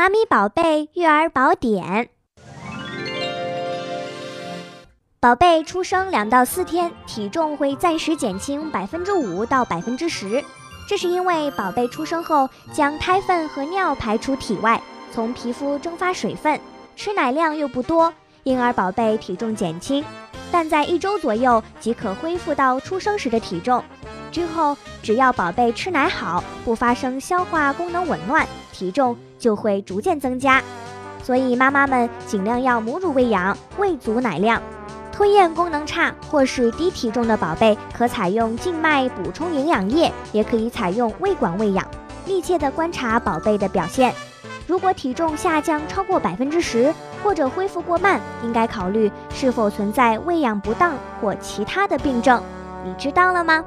妈咪宝贝育儿宝典。宝贝出生两到四天，体重会暂时减轻百分之五到百分之十，这是因为宝贝出生后将胎粪和尿排出体外，从皮肤蒸发水分，吃奶量又不多，因而宝贝体重减轻。但在一周左右即可恢复到出生时的体重。之后，只要宝贝吃奶好，不发生消化功能紊乱，体重就会逐渐增加。所以妈妈们尽量要母乳喂养，喂足奶量。吞咽功能差或是低体重的宝贝，可采用静脉补充营养液，也可以采用胃管喂养。密切的观察宝贝的表现，如果体重下降超过百分之十，或者恢复过慢，应该考虑是否存在喂养不当或其他的病症。你知道了吗？